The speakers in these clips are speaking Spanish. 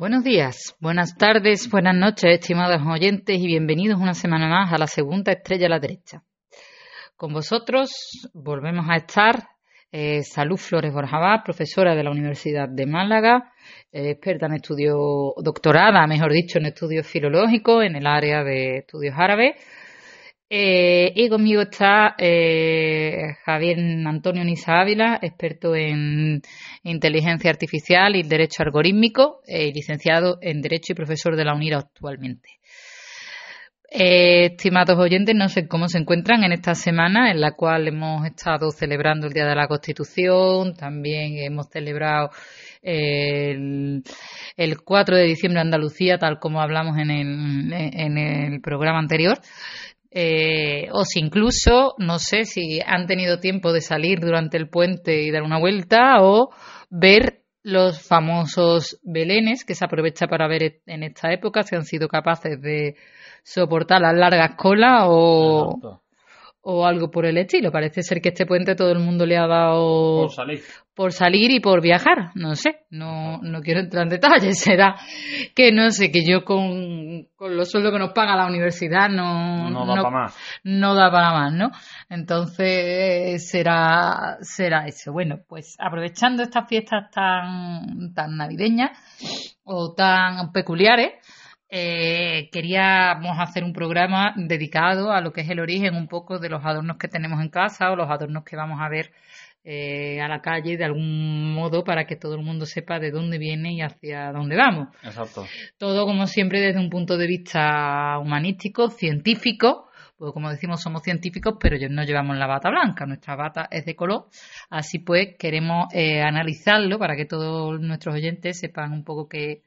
Buenos días, buenas tardes, buenas noches, estimados oyentes, y bienvenidos una semana más a la segunda estrella a la derecha. Con vosotros volvemos a estar eh, Salud Flores Borjabá, profesora de la Universidad de Málaga, eh, experta en estudios, doctorada, mejor dicho, en estudios filológicos en el área de estudios árabes. Eh, y conmigo está Javier Antonio Nisa Ávila, experto en inteligencia artificial y derecho algorítmico, licenciado en Derecho y profesor de la UNIRA actualmente. Eh, estimados oyentes, no sé cómo se encuentran en esta semana en la cual hemos estado celebrando el Día de la Constitución, también hemos celebrado el, 4 de diciembre Andalucía, tal como hablamos en el, en el programa anterior. Eh, o si incluso, no sé si han tenido tiempo de salir durante el puente y dar una vuelta o ver los famosos belenes que se aprovecha para ver en esta época, si han sido capaces de soportar las largas colas o, o algo por el estilo. Parece ser que este puente todo el mundo le ha dado por salir, por salir y por viajar. No sé, no, no quiero entrar en detalles. Será que no sé, que yo con, con los sueldos que nos paga la universidad no, no da para más. No da para más, ¿no? Entonces será, será eso. Bueno, pues aprovechando estas fiestas tan, tan navideñas o tan peculiares, eh, queríamos hacer un programa dedicado a lo que es el origen un poco de los adornos que tenemos en casa o los adornos que vamos a ver eh, a la calle de algún modo para que todo el mundo sepa de dónde viene y hacia dónde vamos. Exacto. Todo como siempre desde un punto de vista humanístico, científico, pues como decimos somos científicos, pero no llevamos la bata blanca, nuestra bata es de color, así pues queremos eh, analizarlo para que todos nuestros oyentes sepan un poco qué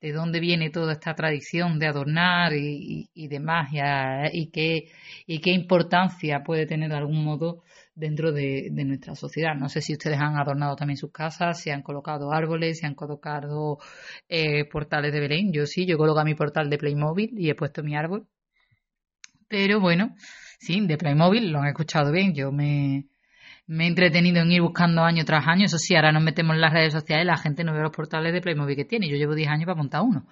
de dónde viene toda esta tradición de adornar y, y, de magia y qué, y qué importancia puede tener de algún modo dentro de, nuestra sociedad. No sé si ustedes han adornado también sus casas, si han colocado árboles, si han colocado eh, portales de Belén. Yo sí, yo coloco mi portal de Playmobil y he puesto mi árbol. Pero bueno, sí, de Playmobil lo han escuchado bien. Yo me, me he entretenido en ir buscando año tras año. Eso sí, ahora nos metemos en las redes sociales, la gente no ve los portales de Playmobil que tiene. Yo llevo 10 años para montar uno.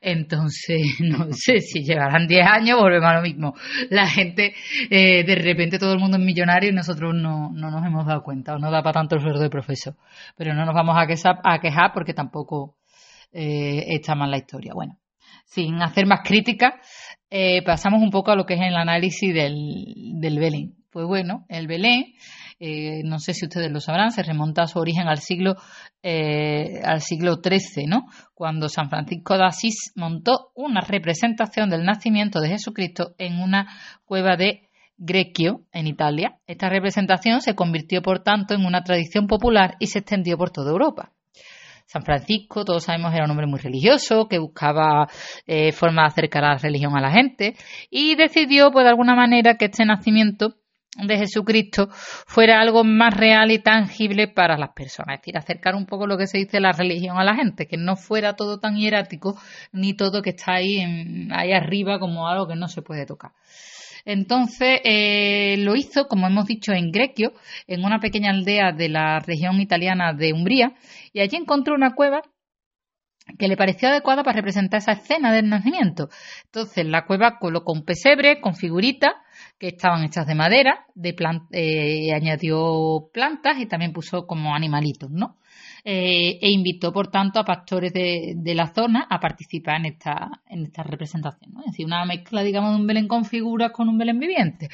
Entonces, no sé si llevarán 10 años, volvemos a lo mismo. La gente, eh, de repente todo el mundo es millonario y nosotros no, no nos hemos dado cuenta, o no da para tanto el sueldo de profesor. Pero no nos vamos a quejar, a quejar porque tampoco eh, está mal la historia. Bueno, sin hacer más críticas, eh, pasamos un poco a lo que es el análisis del, del Belén. Pues bueno, el Belén eh, no sé si ustedes lo sabrán, se remonta a su origen al siglo, eh, al siglo XIII, ¿no? cuando San Francisco de Asís montó una representación del nacimiento de Jesucristo en una cueva de Greccio, en Italia. Esta representación se convirtió, por tanto, en una tradición popular y se extendió por toda Europa. San Francisco, todos sabemos, era un hombre muy religioso, que buscaba eh, formas de acercar a la religión a la gente y decidió, pues de alguna manera, que este nacimiento de Jesucristo fuera algo más real y tangible para las personas, es decir, acercar un poco lo que se dice la religión a la gente, que no fuera todo tan hierático ni todo que está ahí, ahí arriba como algo que no se puede tocar. Entonces eh, lo hizo, como hemos dicho, en Grequio, en una pequeña aldea de la región italiana de Umbría, y allí encontró una cueva que le pareció adecuada para representar esa escena del nacimiento. Entonces la cueva colocó un pesebre con figuritas que estaban hechas de madera, de eh, añadió plantas y también puso como animalitos, ¿no? Eh, e invitó, por tanto, a pastores de, la zona a participar en esta, en esta representación. Es decir, una mezcla, digamos, de un Belén con figuras con un Belén viviente,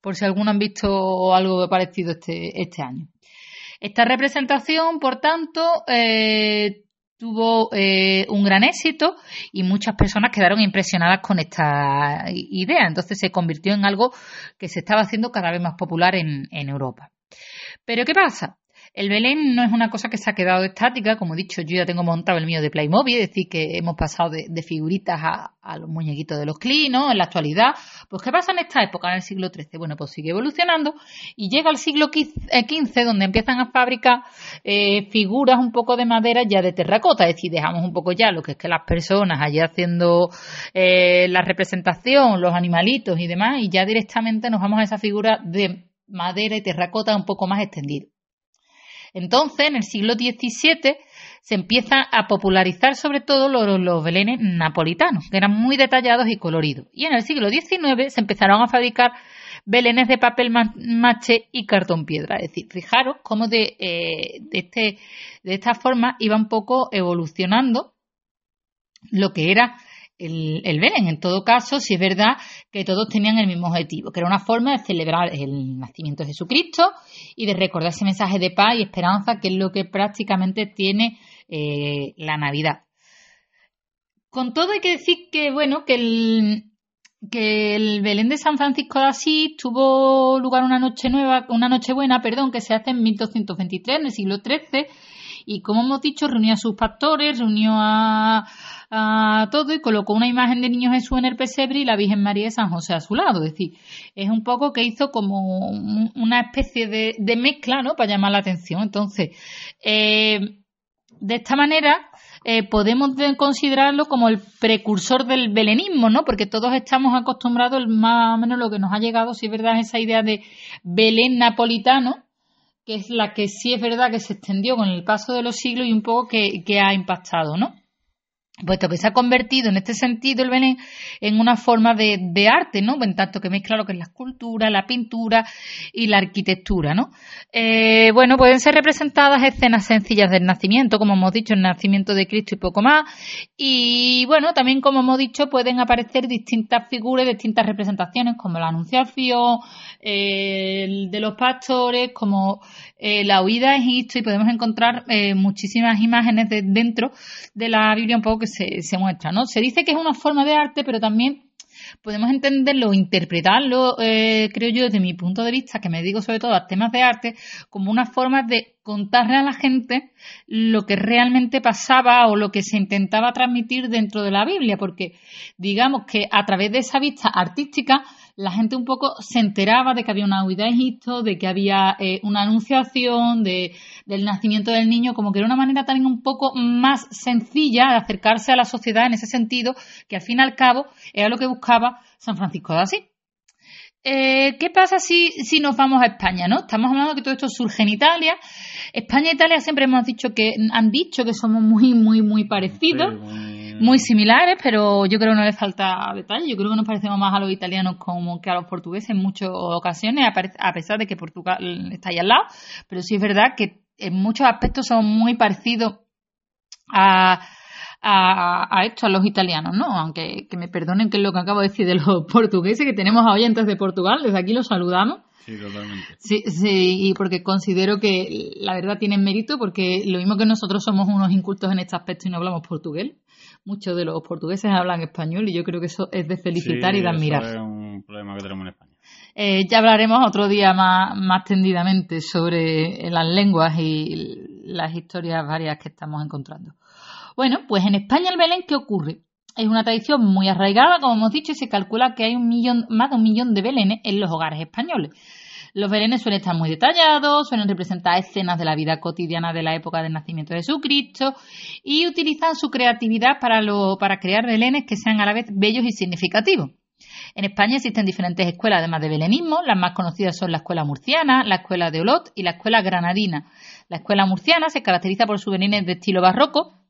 por si alguno han visto algo parecido este, este año. Esta representación, por tanto, eh, tuvo eh, un gran éxito y muchas personas quedaron impresionadas con esta idea. Entonces se convirtió en algo que se estaba haciendo cada vez más popular en, en Europa. Pero ¿qué pasa? El Belén no es una cosa que se ha quedado estática, como he dicho, yo ya tengo montado el mío de Playmobil, es decir, que hemos pasado de, figuritas a, los muñequitos de los clinos en la actualidad. Pues, ¿qué pasa en esta época, en el siglo XIII? Bueno, pues sigue evolucionando y llega al siglo XV, eh, donde empiezan a fabricar eh, figuras un poco de madera ya de terracota, es decir, dejamos un poco ya lo que es que las personas allí haciendo eh, la representación, los animalitos y demás, y ya directamente nos vamos a esa figura de madera y terracota un poco más extendida. Entonces, en el siglo XVII se empieza a popularizar sobre todo los, belenes napolitanos, que eran muy detallados y coloridos. Y en el siglo XIX se empezaron a fabricar belenes de papel mache y cartón piedra. Es decir, fijaros cómo de, eh, de, este, de esta forma iba un poco evolucionando lo que era el, el, Belén. En todo caso, si es verdad que todos tenían el mismo objetivo, que era una forma de celebrar el nacimiento de Jesucristo y de recordar ese mensaje de paz y esperanza, que es lo que prácticamente tiene eh, la Navidad. Con todo hay que decir que, bueno, que el, que el Belén de San Francisco de Asís tuvo lugar una noche nueva, una noche buena, perdón, que se hace en 1223, en el siglo XIII, y como hemos dicho, reunió a sus pastores, reunió a, todo y colocó una imagen de Niño Jesús en el pesebre y la Virgen María de San José a su lado. Es decir, es un poco que hizo como una especie de, de mezcla, ¿no? Para llamar la atención. Entonces, eh, de esta manera, eh, podemos considerarlo como el precursor del belenismo, ¿no? Porque todos estamos acostumbrados, más o menos lo que nos ha llegado, si es verdad, esa idea de Belén napolitano, que es la que sí es verdad que se extendió con el paso de los siglos y un poco que, que ha impactado, ¿no? Puesto que se ha convertido en este sentido el Belén en una forma de, arte, ¿no? En tanto que mezcla lo que es la escultura, la pintura y la arquitectura, ¿no? Eh, bueno, pueden ser representadas escenas sencillas del nacimiento, como hemos dicho, el nacimiento de Cristo y poco más. Y bueno, también como hemos dicho, pueden aparecer distintas figuras, distintas representaciones, como la anunciación, eh, el de los pastores, como eh, la huida a Egipto, y podemos encontrar eh, muchísimas imágenes de, dentro de la Biblia un poco que se, muestra, ¿no? Se dice que es una forma de arte, pero también podemos entenderlo, interpretarlo, eh, creo yo, desde mi punto de vista, que me digo sobre todo a temas de arte, como una forma de contarle a la gente lo que realmente pasaba o lo que se intentaba transmitir dentro de la Biblia, porque digamos que a través de esa vista artística la gente un poco se enteraba de que había una huida de Egipto, de que había eh, una anunciación de, del nacimiento del niño, como que era una manera también un poco más sencilla de acercarse a la sociedad en ese sentido, que al fin y al cabo era lo que buscaba San Francisco de Asís. Eh, ¿Qué pasa si, si nos vamos a España? ¿no? Estamos hablando de que todo esto surge en Italia. España e Italia siempre hemos dicho que han dicho que somos muy, muy, muy parecidos muy similares, pero yo creo que no le falta detalle. Yo creo que nos parecemos más a los italianos como que a los portugueses en muchas ocasiones, a pesar de que Portugal está ahí al lado. Pero sí es verdad que en muchos aspectos son muy parecidos a, a, esto, a los italianos, ¿no? Aunque que me perdonen que es lo que acabo de decir de los portugueses, que tenemos a oyentes de Portugal, desde aquí los saludamos. Sí, totalmente. Sí, sí, y porque considero que la verdad tienen mérito, porque lo mismo que nosotros somos unos incultos en este aspecto y no hablamos portugués, muchos de los portugueses hablan español y yo creo que eso es de felicitar y de admirar. Eso es un problema que tenemos en España. Eh, ya hablaremos otro día más, más tendidamente sobre las lenguas y las historias varias que estamos encontrando. Bueno, pues en España el Belén, ¿qué ocurre? Es una tradición muy arraigada, como hemos dicho, y se calcula que hay un millón, más de un millón de belenes en los hogares españoles. Los belenes suelen estar muy detallados, suelen representar escenas de la vida cotidiana de la época del nacimiento de Jesucristo y utilizan su creatividad para, crear belenes que sean a la vez bellos y significativos. En España existen diferentes escuelas además de belenismo. Las más conocidas son la escuela murciana, la escuela de Olot y la escuela granadina. La escuela murciana se caracteriza por sus belenes de estilo barroco.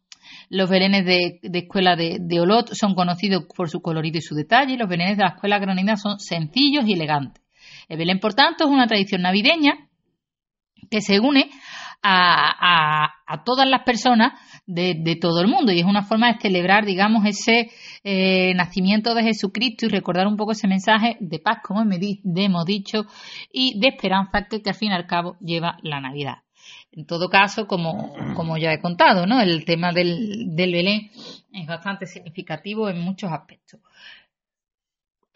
Los belenes de, escuela de, Olot son conocidos por su colorido y su detalle. Los belenes de la escuela granadina son sencillos y elegantes. El Belén, por tanto, es una tradición navideña que se une a, todas las personas de, todo el mundo y es una forma de celebrar, digamos, ese eh, nacimiento de Jesucristo y recordar un poco ese mensaje de paz, como hemos dicho, y de esperanza que, al fin y al cabo lleva la Navidad. En todo caso, como, como ya he contado, ¿no? el tema del, del Belén es bastante significativo en muchos aspectos.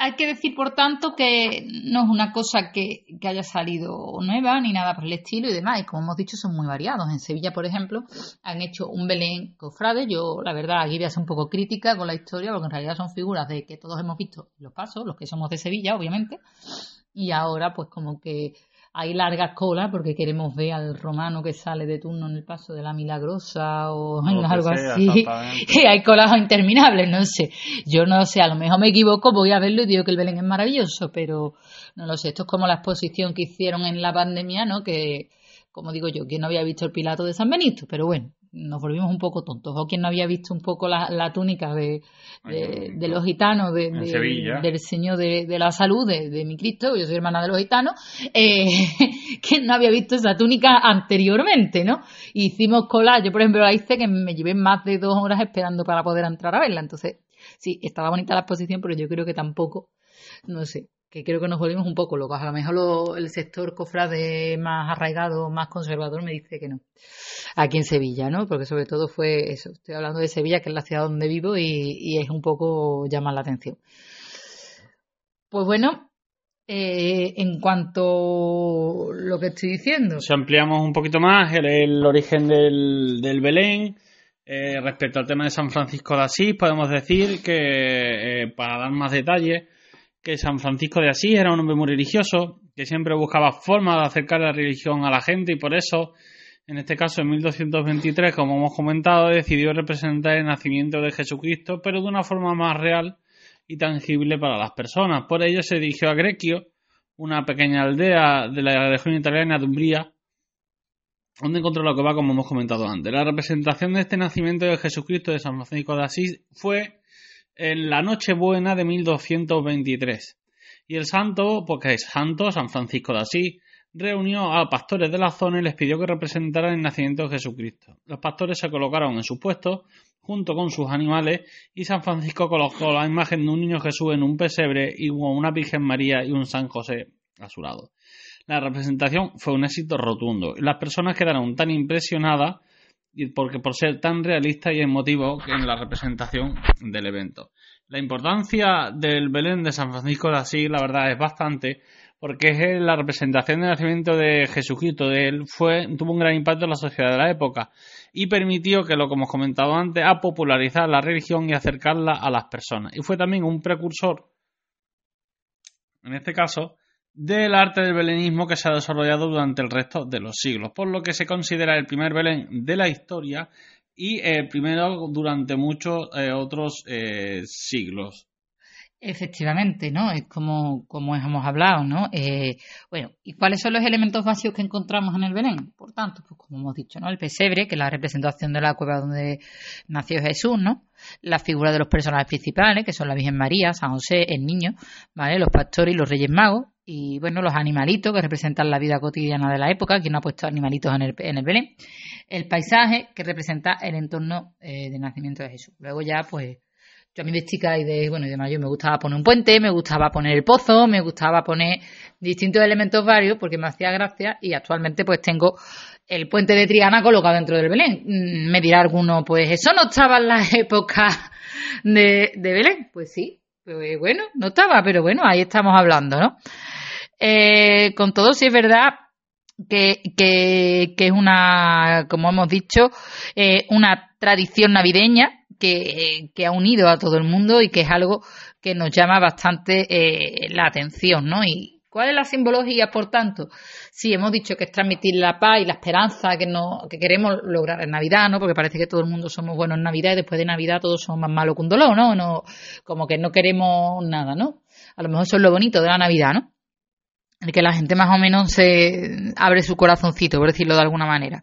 Hay que decir, por tanto, que no es una cosa que, haya salido nueva ni nada por el estilo y demás. Y como hemos dicho, son muy variados. En Sevilla, por ejemplo, han hecho un Belén cofrade. Yo, la verdad, aquí voy a ser un poco crítica con la historia, porque en realidad son figuras de que todos hemos visto los pasos, los que somos de Sevilla, obviamente. Y ahora, pues como que hay largas colas porque queremos ver al romano que sale de turno en el paso de la milagrosa o algo así. Y hay colas interminables, no sé. Yo no sé, a lo mejor me equivoco, voy a verlo y digo que el Belén es maravilloso, pero no lo sé. Esto es como la exposición que hicieron en la pandemia, ¿no? Que, como digo yo, que no había visto el Pilato de San Benito, pero bueno, nos volvimos un poco tontos. O quien no había visto un poco la, túnica de, de, los gitanos, de, del Señor de, la Salud, de, mi Cristo, yo soy hermana de los gitanos, eh, quien no había visto esa túnica anteriormente, ¿no? Hicimos cola, yo por ejemplo la hice que me llevé más de dos horas esperando para poder entrar a verla. Entonces, sí, estaba bonita la exposición, pero yo creo que tampoco, no sé, que creo que nos volvimos un poco locos. A lo mejor el sector cofrade más arraigado, más conservador, me dice que no. Aquí en Sevilla, ¿no? Porque sobre todo fue eso. Estoy hablando de Sevilla, que es la ciudad donde vivo y, es un poco llamar la atención. Pues bueno, eh, en cuanto a lo que estoy diciendo. Si ampliamos un poquito más el, origen del, Belén, eh, respecto al tema de San Francisco de Asís, podemos decir que, eh, para dar más detalles, que San Francisco de Asís era un hombre muy religioso, que siempre buscaba formas de acercar la religión a la gente y por eso, en este caso en 1223, como hemos comentado, decidió representar el nacimiento de Jesucristo, pero de una forma más real y tangible para las personas. Por ello se dirigió a Grequio, una pequeña aldea de la región italiana de Umbría, donde encontró lo que va como hemos comentado antes. La representación de este nacimiento de Jesucristo de San Francisco de Asís fue en la Nochebuena de 1223. Y el santo, porque es santo, San Francisco de Asís, reunió a pastores de la zona y les pidió que representaran el nacimiento de Jesucristo. Los pastores se colocaron en sus puestos junto con sus animales y San Francisco colocó la imagen de un niño Jesús en un pesebre y una Virgen María y un San José a su lado. La representación fue un éxito rotundo y las personas quedaron tan impresionadas porque por ser tan realista y emotivo en la representación del evento. La importancia del Belén de San Francisco de Asís, la verdad, es bastante, porque es la representación del nacimiento de Jesucristo, de él, fue, tuvo un gran impacto en la sociedad de la época y permitió que, lo que hemos comentado antes, a popularizar la religión y acercarla a las personas. Y fue también un precursor, en este caso, del arte del belenismo que se ha desarrollado durante el resto de los siglos, por lo que se considera el primer Belén de la historia y el primero durante muchos eh, otros eh, siglos. Efectivamente, ¿no? Es como, como hemos hablado, ¿no? Eh, bueno, ¿y cuáles son los elementos básicos que encontramos en el Belén? Por tanto, pues como hemos dicho, ¿no? El pesebre, que es la representación de la cueva donde nació Jesús, ¿no? La figura de los personajes principales, que son la Virgen María, San José, el niño, ¿vale? Los pastores y los reyes magos, y bueno, los animalitos que representan la vida cotidiana de la época, quien no ha puesto animalitos en el, en el Belén, el paisaje que representa el entorno eh, de nacimiento de Jesús. Luego ya, pues, yo a mí de chica y de, bueno, y de mayor me gustaba poner un puente, me gustaba poner el pozo, me gustaba poner distintos elementos varios porque me hacía gracia y actualmente pues tengo el puente de Triana colocado dentro del Belén. Mm, me dirá alguno, pues eso no estaba en la época de, de Belén. Pues sí, pues bueno, no estaba, pero bueno, ahí estamos hablando, ¿no? Eh, con todo, sí es verdad que, que, es una, como hemos dicho, eh, una tradición navideña que, que, ha unido a todo el mundo y que es algo que nos llama bastante eh, la atención, ¿no? Y ¿cuál es la simbología, por tanto? Sí, hemos dicho que es transmitir la paz y la esperanza que, no, que queremos lograr en Navidad, ¿no? Porque parece que todo el mundo somos buenos en Navidad y después de Navidad todos somos más malos que un dolor, ¿no? no como que no queremos nada, ¿no? A lo mejor eso es lo bonito de la Navidad, ¿no? el que la gente más o menos se abre su corazoncito, por decirlo de alguna manera.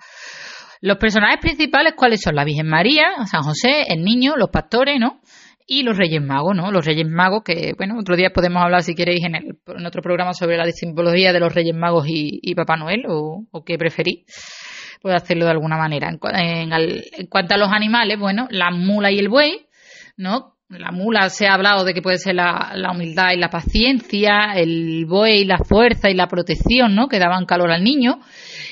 Los personajes principales, ¿cuáles son? La Virgen María, San José, el niño, los pastores, ¿no? Y los Reyes Magos, ¿no? Los Reyes Magos, que, bueno, otro día podemos hablar, si queréis, en, el, en otro programa sobre la simbología de los Reyes Magos y, Papá Noel, o, o qué preferís. Puedo hacerlo de alguna manera. En, en cuanto a los animales, bueno, la mula y el buey, ¿no? la mula se ha hablado de que puede ser la, humildad y la paciencia, el buey, la fuerza y la protección, ¿no? Que daban calor al niño.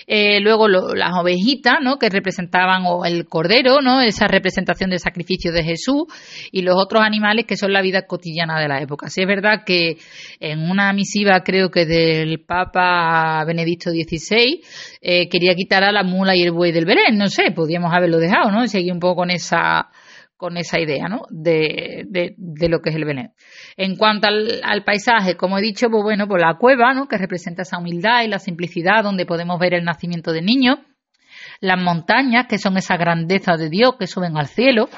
Eh, luego las ovejitas, ¿no? Que representaban, o el cordero, ¿no? Esa representación del sacrificio de Jesús. Y los otros animales que son la vida cotidiana de la época. Sí es verdad que en una misiva, creo que del Papa Benedicto XVI, eh, quería quitar a la mula y el buey del Belén. No sé, podíamos haberlo dejado, ¿no? Seguir un poco con esa con esa idea ¿no? de, de, lo que es el Belén. En cuanto al, paisaje, como he dicho, pues bueno, pues la cueva, ¿no? que representa esa humildad y la simplicidad, donde podemos ver el nacimiento del niño, las montañas, que son esa grandeza de Dios que suben al cielo,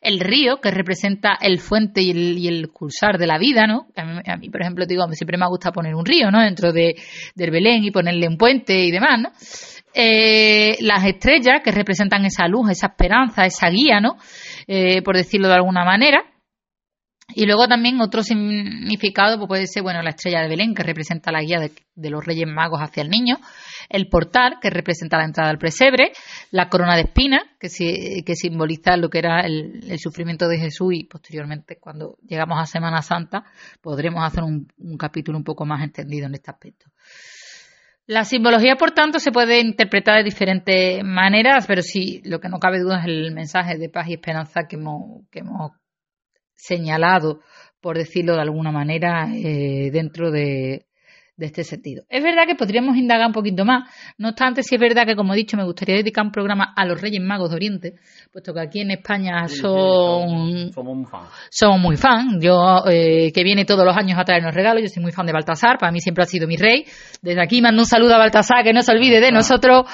el río, que representa el fuente y el, y el cursar de la vida, ¿no? A mí, por ejemplo, digo, siempre me gusta poner un río, ¿no? Dentro de, del Belén y ponerle un puente y demás, ¿no? eh, las estrellas que representan esa luz, esa esperanza, esa guía, ¿no? Eh, por decirlo de alguna manera. Y luego también otro significado pues puede ser, bueno, la estrella de Belén, que representa la guía de, los Reyes Magos hacia el niño, el portal, que representa la entrada al presebre, la corona de espinas, que, que simboliza lo que era el, sufrimiento de Jesús y posteriormente, cuando llegamos a Semana Santa, podremos hacer un, un capítulo un poco más entendido en este aspecto. La simbología, por tanto, se puede interpretar de diferentes maneras, pero sí, lo que no cabe duda es el mensaje de paz y esperanza que hemos, que hemos señalado, por decirlo de alguna manera, eh, dentro de, de este sentido. Es verdad que podríamos indagar un poquito más, no obstante, si es verdad que, como he dicho, me gustaría dedicar un programa a los Reyes Magos de Oriente, puesto que aquí en España son, somos muy fan. Somos muy fan. Yo, eh, que viene todos los años a traernos regalos, yo soy muy fan de Baltasar, para mí siempre ha sido mi rey. Desde aquí mando un saludo a Baltasar, que no se olvide de nosotros.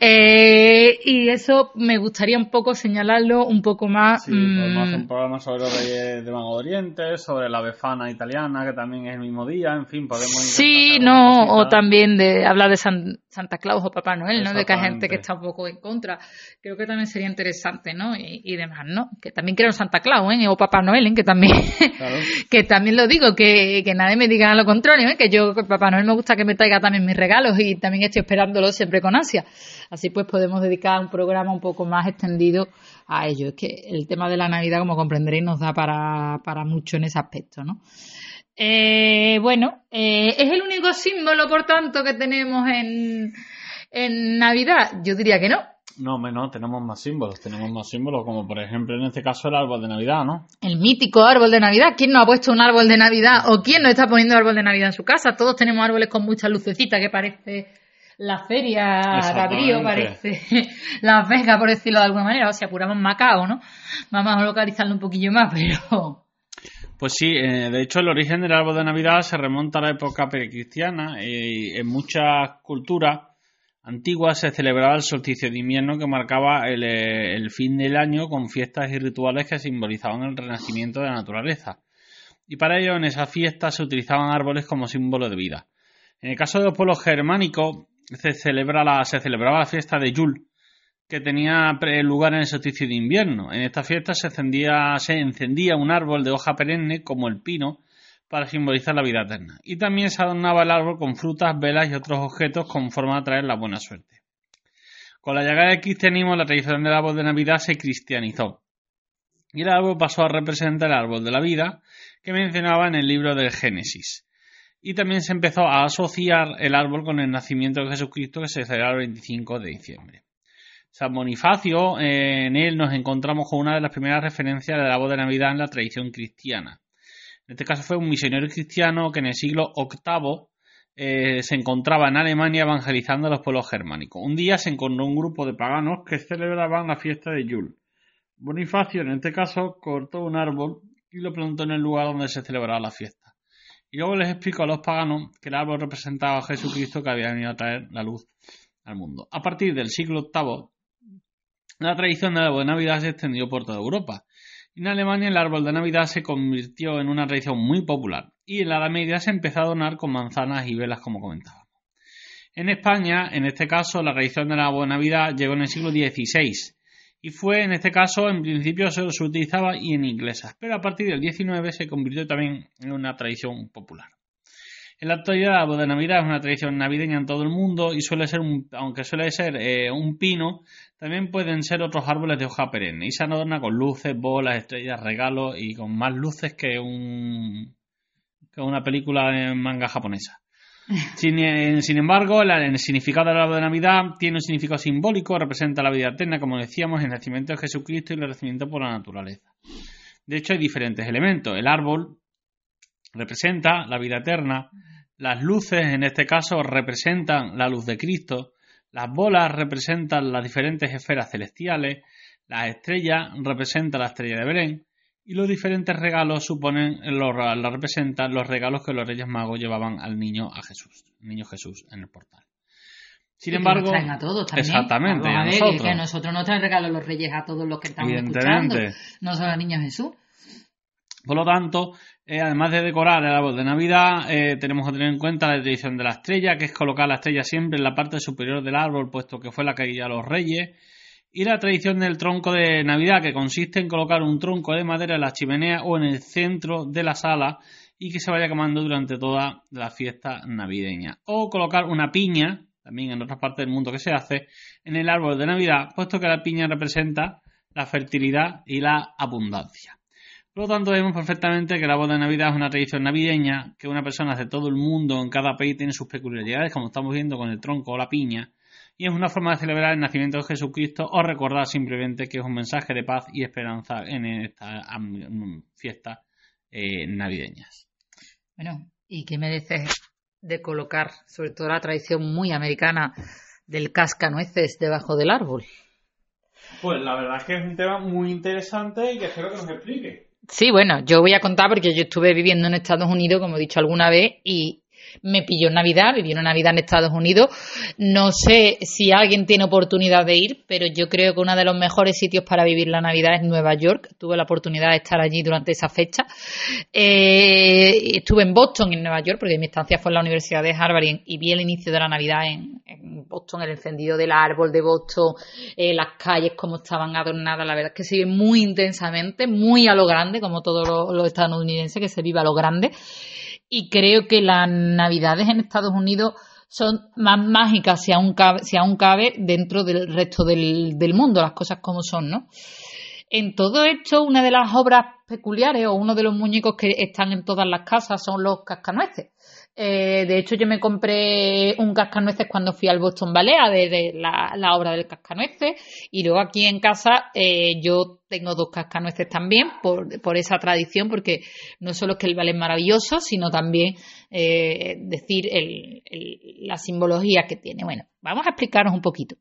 Eh, y eso me gustaría un poco señalarlo un poco más. Sí, podemos hacer un mm, programa sobre los Reyes de Mago de Oriente, sobre la Befana italiana, que también es el mismo día, en fin, podemos. Sí, no, o también de hablar de Santa Claus o Papá Noel, ¿no? De que hay gente que está un poco en contra. Creo que también sería interesante, ¿no? Y, demás, ¿no? Que también quiero Santa Claus, ¿eh? O Papá Noel, ¿eh? Que también, que también lo digo, que, que nadie me diga lo contrario, ¿eh? Que yo, Papá Noel me gusta que me traiga también mis regalos y también estoy esperándolo siempre con ansia. Así pues podemos dedicar un programa un poco más extendido a ello. Es que el tema de la Navidad, como comprenderéis, nos da para, para mucho en ese aspecto, ¿no? Eh, bueno, eh, ¿es el único símbolo, por tanto, que tenemos en, en Navidad? Yo diría que no. No, no, tenemos más símbolos. Tenemos más símbolos, como por ejemplo en este caso el árbol de Navidad, ¿no? El mítico árbol de Navidad. ¿Quién no ha puesto un árbol de Navidad o quién no está poniendo árbol de Navidad en su casa? Todos tenemos árboles con muchas lucecitas que parece la feria de abril, parece la Vega, por decirlo de alguna manera. O sea, apuramos Macao, ¿no? Vamos a localizarlo un poquillo más, pero pues sí, eh, de hecho el origen del árbol de Navidad se remonta a la época precristiana y en muchas culturas antiguas se celebraba el solsticio de invierno que marcaba el, eh, el, fin del año con fiestas y rituales que simbolizaban el renacimiento de la naturaleza. Y para ello en esas fiestas se utilizaban árboles como símbolo de vida. En el caso de los pueblos germánicos se, celebra la, se celebraba la fiesta de Yule, que tenía lugar en el solsticio de invierno. En esta fiesta se encendía, se encendía un árbol de hoja perenne como el pino para simbolizar la vida eterna. Y también se adornaba el árbol con frutas, velas y otros objetos con forma de atraer la buena suerte. Con la llegada del cristianismo, la tradición del árbol de Navidad se cristianizó. Y el árbol pasó a representar el árbol de la vida que mencionaba en el libro del Génesis. Y también se empezó a asociar el árbol con el nacimiento de Jesucristo que se celebra el 25 de diciembre. San Bonifacio, eh, en él nos encontramos con una de las primeras referencias de la voz de Navidad en la tradición cristiana. En este caso fue un misionero cristiano que en el siglo VIII eh, se encontraba en Alemania evangelizando a los pueblos germánicos. Un día se encontró un grupo de paganos que celebraban la fiesta de Yule. Bonifacio, en este caso, cortó un árbol y lo plantó en el lugar donde se celebraba la fiesta. Y luego les explicó a los paganos que el árbol representaba a Jesucristo que había venido a traer la luz al mundo. A partir del siglo VIII, la tradición del árbol de Navidad se extendió por toda Europa. En Alemania el árbol de Navidad se convirtió en una tradición muy popular y en la Edad Media se empezó a donar con manzanas y velas como comentábamos. En España, en este caso, la tradición del árbol de Navidad llegó en el siglo XVI y fue, en este caso, en principio solo se utilizaba y en inglesas, pero a partir del XIX se convirtió también en una tradición popular. En la actualidad, la árbol de Navidad es una tradición navideña en todo el mundo y suele ser, un, aunque suele ser eh, un pino, también pueden ser otros árboles de hoja perenne y se adorna con luces, bolas, estrellas, regalos y con más luces que, un, que una película en manga japonesa. Sin, eh, sin, embargo, el, significado del árbol de Navidad tiene un significado simbólico, representa la vida eterna, como decíamos, el nacimiento de Jesucristo y el nacimiento por la naturaleza. De hecho, hay diferentes elementos. El árbol representa la vida eterna, las luces, en este caso, representan la luz de Cristo, las bolas representan las diferentes esferas celestiales, las estrellas representan la estrella de Belén y los diferentes regalos suponen los, representan los regalos que los Reyes Magos llevaban al niño a Jesús, niño Jesús en el portal. Sin embargo, a todos también. exactamente, a, nosotros. Que nosotros nos traen regalos los Reyes a todos los que estamos escuchando, no solo al niño Jesús. Por lo tanto, eh, además de decorar el árbol de Navidad, eh, tenemos que tener en cuenta la tradición de la estrella, que es colocar la estrella siempre en la parte superior del árbol, puesto que fue la que guía a los reyes. Y la tradición del tronco de Navidad, que consiste en colocar un tronco de madera en la chimenea o en el centro de la sala y que se vaya quemando durante toda la fiesta navideña. O colocar una piña, también en otras partes del mundo que se hace, en el árbol de Navidad, puesto que la piña representa la fertilidad y la abundancia. Por lo tanto, vemos perfectamente que la boda de Navidad es una tradición navideña, que una persona de todo el mundo, en cada país, tiene sus peculiaridades, como estamos viendo con el tronco o la piña, y es una forma de celebrar el nacimiento de Jesucristo o recordar simplemente que es un mensaje de paz y esperanza en estas fiestas eh, navideñas. Bueno, ¿y qué me dices de colocar, sobre todo la tradición muy americana, del cascanueces debajo del árbol? Pues la verdad es que es un tema muy interesante y que espero que nos explique. Sí, bueno, yo voy a contar porque yo estuve viviendo en Estados Unidos, como he dicho alguna vez, y me pilló en Navidad, viví una Navidad en Estados Unidos. No sé si alguien tiene oportunidad de ir, pero yo creo que uno de los mejores sitios para vivir la Navidad es Nueva York. Tuve la oportunidad de estar allí durante esa fecha. Eh, estuve en Boston, en Nueva York, porque mi estancia fue en la Universidad de Harvard y, vi el inicio de la Navidad en, Boston, el encendido del árbol de Boston, eh, las calles como estaban adornadas. La verdad es que se vive muy intensamente, muy a lo grande, como todos los estadounidenses, que se vive a lo grande y creo que las navidades en Estados Unidos son más mágicas si aún cabe, si aún cabe dentro del resto del, del mundo, las cosas como son, ¿no? En todo esto, una de las obras peculiares o uno de los muñecos que están en todas las casas son los cascanueces. Eh, de hecho, yo me compré un cascanueces cuando fui al Boston Ballet de, la, obra del cascanueces y luego aquí en casa eh, yo tengo dos cascanueces también por, esa tradición porque no solo es que el ballet es maravilloso, sino también eh, decir la simbología que tiene. Bueno, vamos a explicaros un poquito.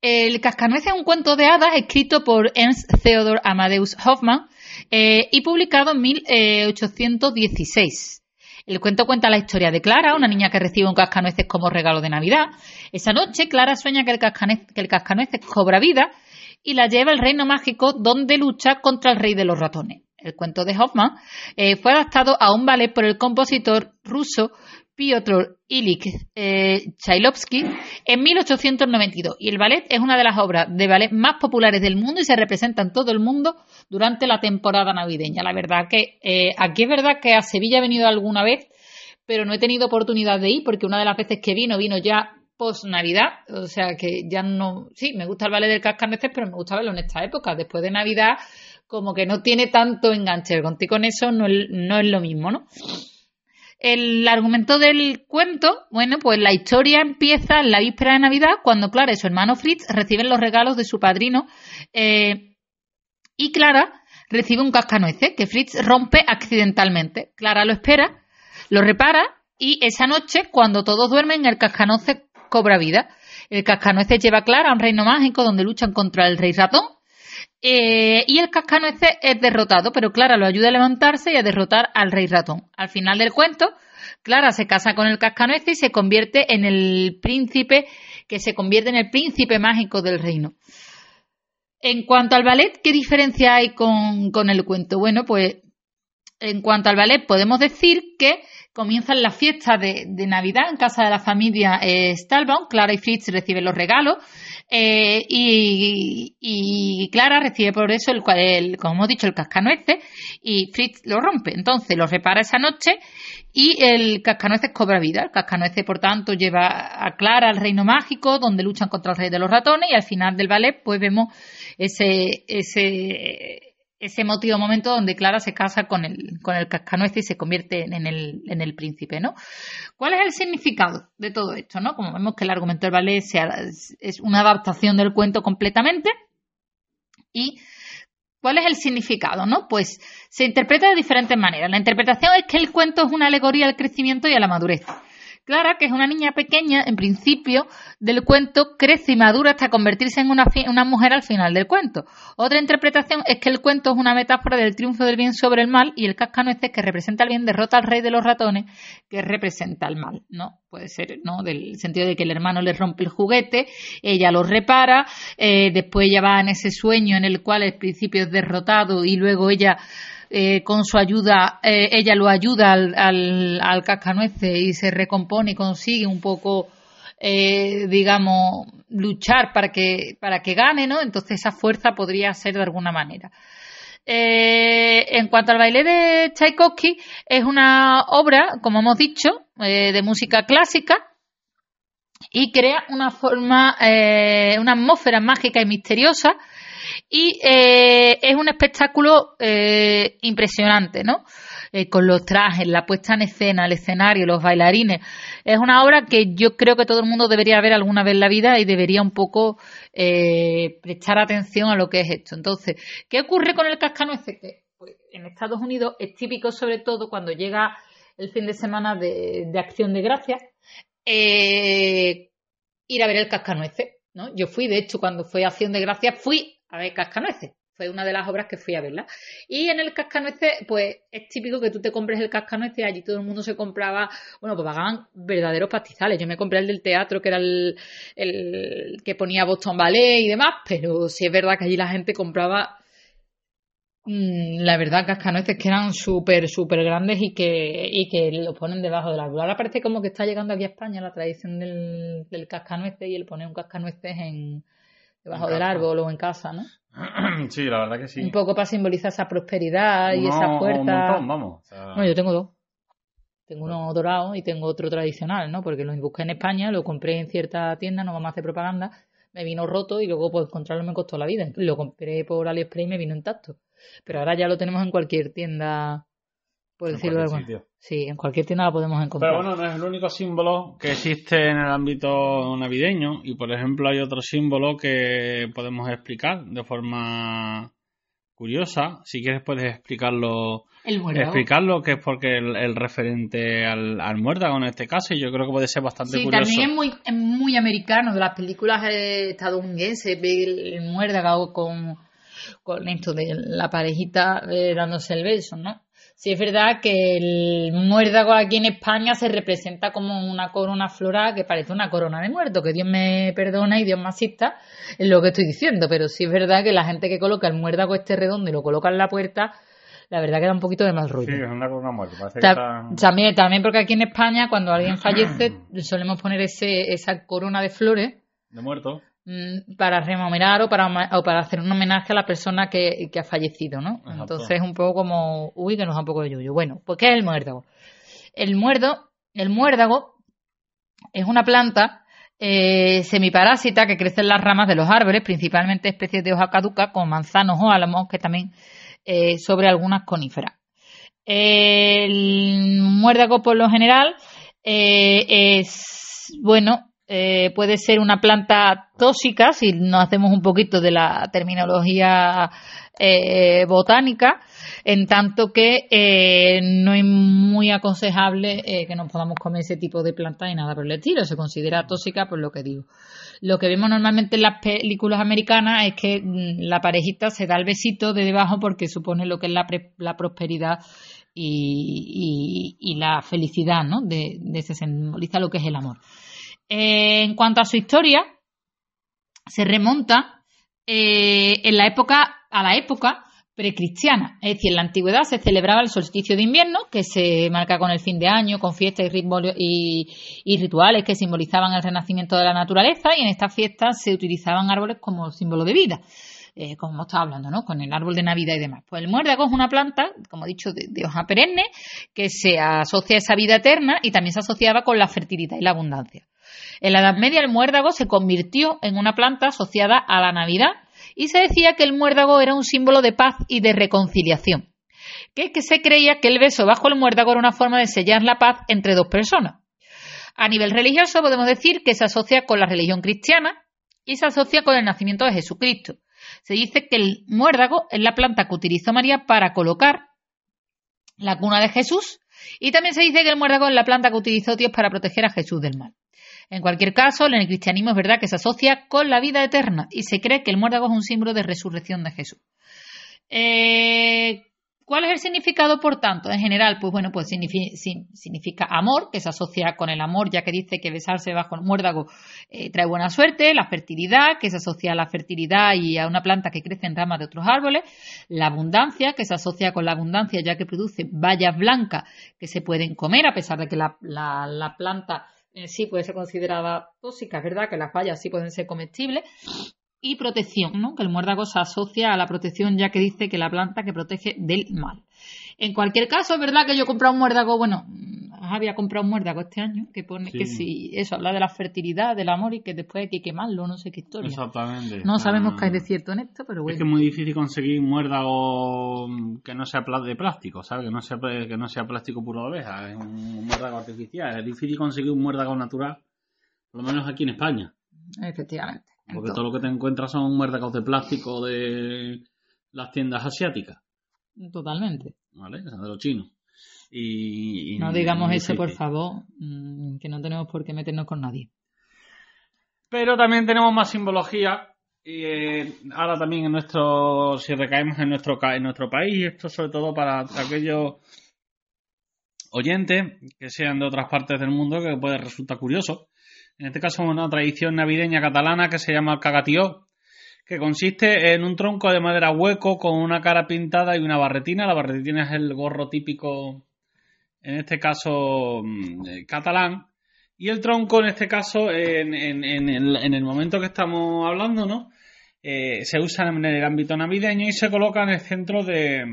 El cascanueces es un cuento de hadas escrito por Ernst Theodor Amadeus Hoffmann y publicado en 1816. El cuento cuenta la historia de Clara, una niña que recibe un cascanueces como regalo de Navidad. Esa noche, Clara sueña que el, cascanueces, cobra vida y la lleva al reino mágico donde lucha contra el rey de los ratones. El cuento de Hoffman eh, fue adaptado a un ballet por el compositor ruso Piotr Ilyich eh, Chailovsky en 1892 y el ballet es una de las obras de ballet más populares del mundo y se representa en todo el mundo durante la temporada navideña. La verdad que eh, aquí es verdad que a Sevilla he venido alguna vez, pero no he tenido oportunidad de ir porque una de las veces que vino vino ya post Navidad, o sea que ya no, sí, me gusta el ballet del cascanueces, pero me gusta verlo en esta época, después de Navidad como que no tiene tanto enganche, contigo con eso no no es lo mismo, ¿no? El argumento del cuento, bueno, pues la historia empieza en la víspera de Navidad, cuando Clara y su hermano Fritz reciben los regalos de su padrino eh, y Clara recibe un cascanueces que Fritz rompe accidentalmente. Clara lo espera, lo repara y esa noche, cuando todos duermen, el cascanueces cobra vida. El cascanueces lleva a Clara a un reino mágico donde luchan contra el rey ratón eh, y el cascanueces es derrotado, pero Clara lo ayuda a levantarse y a derrotar al rey ratón. Al final del cuento, Clara se casa con el cascanueces y se convierte en el príncipe, que se convierte en el príncipe mágico del reino. En cuanto al ballet, ¿qué diferencia hay con, el cuento? Bueno, pues en cuanto al ballet, podemos decir que comienzan las fiestas de, Navidad en casa de la familia eh, Stalbaum. Clara y Fritz reciben los regalos. Eh, y, Clara recibe por eso, el, el, como hemos dicho, el cascanueces y Fritz lo rompe. Entonces lo repara esa noche y el cascanueces cobra vida. El cascanueces, por tanto, lleva a Clara al reino mágico donde luchan contra el rey de los ratones y al final del ballet pues vemos ese, ese ese emotivo momento donde Clara se casa con el, con el cascanueces y se convierte en el, en el príncipe, ¿no? ¿Cuál es el significado de todo esto, no? Como vemos que el argumento del ballet es una adaptación del cuento completamente y ¿Cuál es el significado? ¿no? Pues se interpreta de diferentes maneras. La interpretación es que el cuento es una alegoría al crecimiento y a la madurez. Clara, que es una niña pequeña, en principio del cuento, crece y madura hasta convertirse en una, una, mujer al final del cuento. Otra interpretación es que el cuento es una metáfora del triunfo del bien sobre el mal y el cascanueces que representa el bien derrota al rey de los ratones que representa el mal, ¿no? Puede ser, ¿no? Del sentido de que el hermano le rompe el juguete, ella lo repara, eh, después ella va en ese sueño en el cual el principio es derrotado y luego ella eh, con su ayuda, eh, ella lo ayuda al, al, al, cascanueces y se recompone y consigue un poco, eh, digamos, luchar para que, para que gane, ¿no? Entonces esa fuerza podría ser de alguna manera. Eh, en cuanto al baile de Tchaikovsky, es una obra, como hemos dicho, de música clásica y crea una forma, una atmósfera mágica y misteriosa y eh, es un espectáculo eh, impresionante, ¿no? Eh, con los trajes, la puesta en escena, el escenario, los bailarines. Es una obra que yo creo que todo el mundo debería ver alguna vez en la vida y debería un poco prestar atención a lo que es esto. Entonces, ¿qué ocurre con el cascanueces? Que pues, en Estados Unidos es típico sobre todo cuando llega el fin de semana de, acción de gracias, ir a ver el cascanueces. ¿no? Yo fui, de hecho, cuando fue acción de gracias, fui a ver cascanueces. Fue una de las obras que fui a verla. Y en el cascanueces, pues es típico que tú te compres el cascanueces allí todo el mundo se compraba, bueno, pues pagaban verdaderos pastizales. Yo me compré el del teatro, que era el, que ponía Boston Ballet y demás, pero sí es verdad que allí la gente compraba mm, la verdad, cascanueces que eran súper, súper grandes y que, y que lo ponen debajo del árbol. Ahora parece como que está llegando aquí a España la tradición del, del cascanueces y el poner un cascanueces en, debajo del árbol o en casa, ¿no? Sí, la verdad que sí. Un poco para simbolizar esa prosperidad y Uno esa fuerza. un montón, vamos. o sea, Bueno, yo tengo dos. Tengo uno dorado y tengo otro tradicional, ¿no? Porque lo busqué en España, lo compré en cierta tienda, no vamos a hacer propaganda, me vino roto y luego pues encontrarlo me costó la vida. Lo compré por AliExpress y me vino intacto. Pero ahora ya lo tenemos en cualquier tienda, por En decirlo de alguna Sí, en cualquier tienda lo podemos encontrar. Pero bueno, no es el único símbolo que existe en el ámbito navideño y por ejemplo hay otro símbolo que podemos explicar de forma curiosa. Si quieres puedes explicarlo, el muérdago. explicarlo que es porque el, el referente al, al muérdago en este caso y yo creo que puede ser bastante Sí, curioso. también es muy, es muy americano de las películas eh, estadounidenses, ve el, el muérdago con, con esto de la parejita eh, dándose el beso, ¿no? Sí, es verdad que el muérdago aquí en España se representa como una corona floral que parece una corona de muerto, que Dios me perdona y Dios me asista en lo que estoy diciendo, pero sí es verdad que la gente que coloca el muérdago este redondo y lo coloca en la puerta, la verdad que da un poquito de mal rollo. Sí, es una corona muerta. Ta-. También, también porque aquí en España, cuando alguien fallece, solemos poner ese, esa corona de flores de muerto. Mm, para rememorar o para, o para hacer un homenaje a la persona que, que ha fallecido, ¿no? Exacto. Entonces es un poco como, uy, que nos da un poco de yuyo. Bueno, pues ¿qué es el muérdago? El muerdo, el muérdago es una planta eh, semiparásita que crece en las ramas de los árboles, principalmente especies de hoja caduca, como manzanos o álamos, que también eh, sobre algunas coníferas. El muérdago, por lo general, eh, es, bueno, eh, puede ser una planta tóxica, si nos hacemos un poquito de la terminología eh, botánica, en tanto que eh, no es muy aconsejable eh, que nos podamos comer ese tipo de planta y nada por el estilo. Se considera tóxica por lo que digo. Lo que vemos normalmente en las películas americanas es que mm, la parejita se da el besito de debajo porque supone lo que es la, pre- la prosperidad y, y- la felicidad, ¿no? De, de se simboliza lo que es el amor. Eh, en cuanto a su historia, se remonta eh, en la época, a la época precristiana. Es decir, en la antigüedad se celebraba el solsticio de invierno, que se marca con el fin de año, con fiestas y, ritmos y, rituales que simbolizaban el renacimiento de la naturaleza, y en estas fiestas se utilizaban árboles como símbolo de vida. Eh, como estado hablando, ¿no? Con el árbol de Navidad y demás. Pues el muérdago es una planta, como he dicho, de, de hoja perenne, que se asocia a esa vida eterna y también se asociaba con la fertilidad y la abundancia. En la Edad Media el muérdago se convirtió en una planta asociada a la Navidad y se decía que el muérdago era un símbolo de paz y de reconciliación. Que es que se creía que el beso bajo el muérdago era una forma de sellar la paz entre dos personas. A nivel religioso podemos decir que se asocia con la religión cristiana y se asocia con el nacimiento de Jesucristo. Se dice que el muérdago es la planta que utilizó María para colocar la cuna de Jesús y también se dice que el muérdago es la planta que utilizó Dios para proteger a Jesús del mal. En cualquier caso, en el cristianismo es verdad que se asocia con la vida eterna y se cree que el muérdago es un símbolo de resurrección de Jesús. Eh, ¿Cuál es el significado, por tanto? En general, pues bueno, pues significa, amor, que se asocia con el amor, ya que dice que besarse bajo el muérdago eh, trae buena suerte, la fertilidad, que se asocia a la fertilidad y a una planta que crece en ramas de otros árboles, la abundancia, que se asocia con la abundancia, ya que produce bayas blancas que se pueden comer, a pesar de que la, planta en sí puede ser considerada tóxica, es verdad que las bayas sí pueden ser comestibles, y protección, ¿no? que el muérdago se asocia a la protección ya que dice que la planta que protege del mal. En cualquier caso, es verdad que yo he comprado un muérdago, bueno, había comprado un muérdago este año que pone que si eso habla de la fertilidad, del amor y que después hay que quemarlo, no sé qué historia. Exactamente. No sabemos qué hay de cierto en esto, pero bueno. Es que es muy difícil conseguir un muérdago que no sea de plástico, ¿sabes? Que no sea, que no sea plástico puro de oveja, es un muérdago artificial. Es difícil conseguir un muérdago natural, por lo menos aquí en España. Efectivamente. Porque todo lo que te encuentras son muerdacos de plástico de las tiendas asiáticas. Totalmente. ¿Vale? de los chinos. Y, no digamos eso, por favor, mm, que no tenemos por qué meternos con nadie. Pero también tenemos más simbología. Y eh, ahora también en nuestro, si recaemos en nuestro, en nuestro país, esto sobre todo para aquellos oyentes que sean de otras partes del mundo, que puede resultar curioso. En este caso, una tradición navideña catalana que se llama el cagatió, que consiste en un tronco de madera hueco con una cara pintada y una barretina. La barretina es el gorro típico, en este caso, mm, catalán. Y el tronco, en este caso, en, el, momento que estamos hablando, ¿no? Eh, se usa en el ámbito navideño y se coloca en el centro de,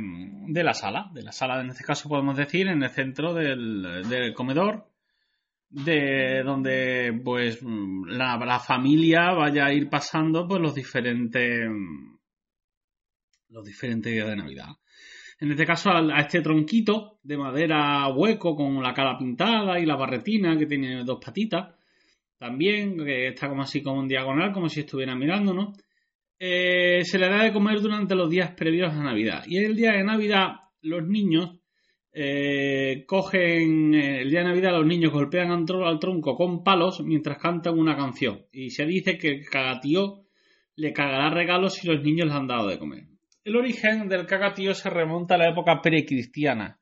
la sala. De la sala, en este caso, podemos decir, en el centro del comedor de donde pues la, la, familia vaya a ir pasando pues los diferentes los diferentes días de Navidad. En este caso a, este tronquito de madera hueco con la cara pintada y la barretina que tiene dos patitas también que está como así como en diagonal como si estuviera mirándonos eh, se le da de comer durante los días previos a Navidad y el día de Navidad los niños eh, cogen eh, el día de Navidad los niños golpean al, tronco con palos mientras cantan una canción y se dice que el cagatío le cagará regalos si los niños le han dado de comer. El origen del cagatío se remonta a la época precristiana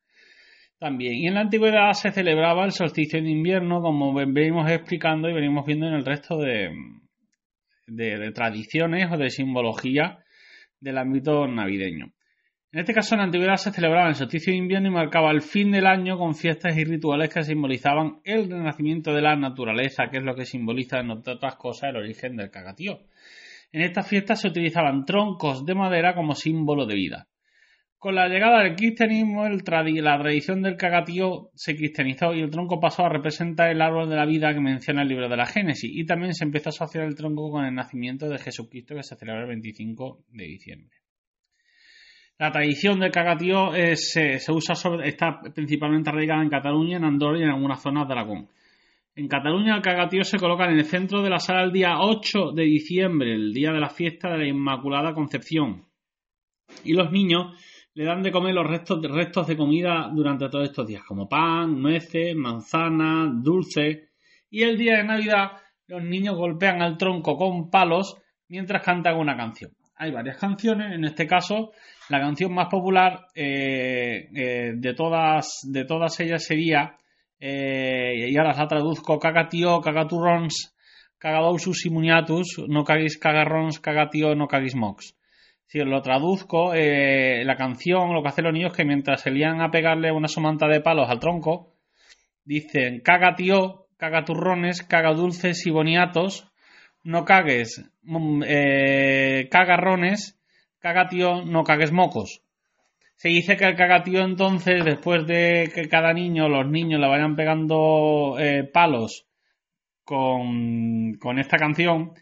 también y en la antigüedad se celebraba el solsticio de invierno como venimos explicando y venimos viendo en el resto de, de tradiciones o de simbología del ámbito navideño. En este caso, en la antigüedad se celebraba el solsticio de invierno y marcaba el fin del año con fiestas y rituales que simbolizaban el renacimiento de la naturaleza, que es lo que simboliza, entre otras cosas, el origen del cagatío. En estas fiestas se utilizaban troncos de madera como símbolo de vida. Con la llegada del cristianismo, la tradición del cagatío se cristianizó y el tronco pasó a representar el árbol de la vida que menciona el libro de la Génesis, y también se empezó a asociar el tronco con el nacimiento de Jesucristo que se celebra el 25 de diciembre. La tradición del cagatío se, usa está principalmente arraigada en Cataluña, en Andorra y en algunas zonas de Aragón. En Cataluña el cagatío se coloca en el centro de la sala el día 8 de diciembre, el día de la fiesta de la Inmaculada Concepción. Y los niños le dan de comer los restos, restos de comida durante todos estos días, como pan, nueces, manzanas, dulces. Y el día de Navidad los niños golpean al tronco con palos mientras cantan una canción. Hay varias canciones, en este caso la canción más popular eh, eh, de, todas, de todas ellas sería, eh, y ahora la traduzco, cagatio, cagaturrons, cagadousus y muñatus, no caguis cagarrons, cagatio, no caguis mox. Si lo traduzco, la canción, lo que hacen los niños es que mientras se lían a pegarle una somanta de palos al tronco, dicen cagatio, cagaturrones, cagadulces y boniatos, no cagues mm, cagarrones, cagatío, no cagues mocos. Se dice que el cagatío entonces, después de que cada niño, los niños le vayan pegando eh, palos con, con, esta canción,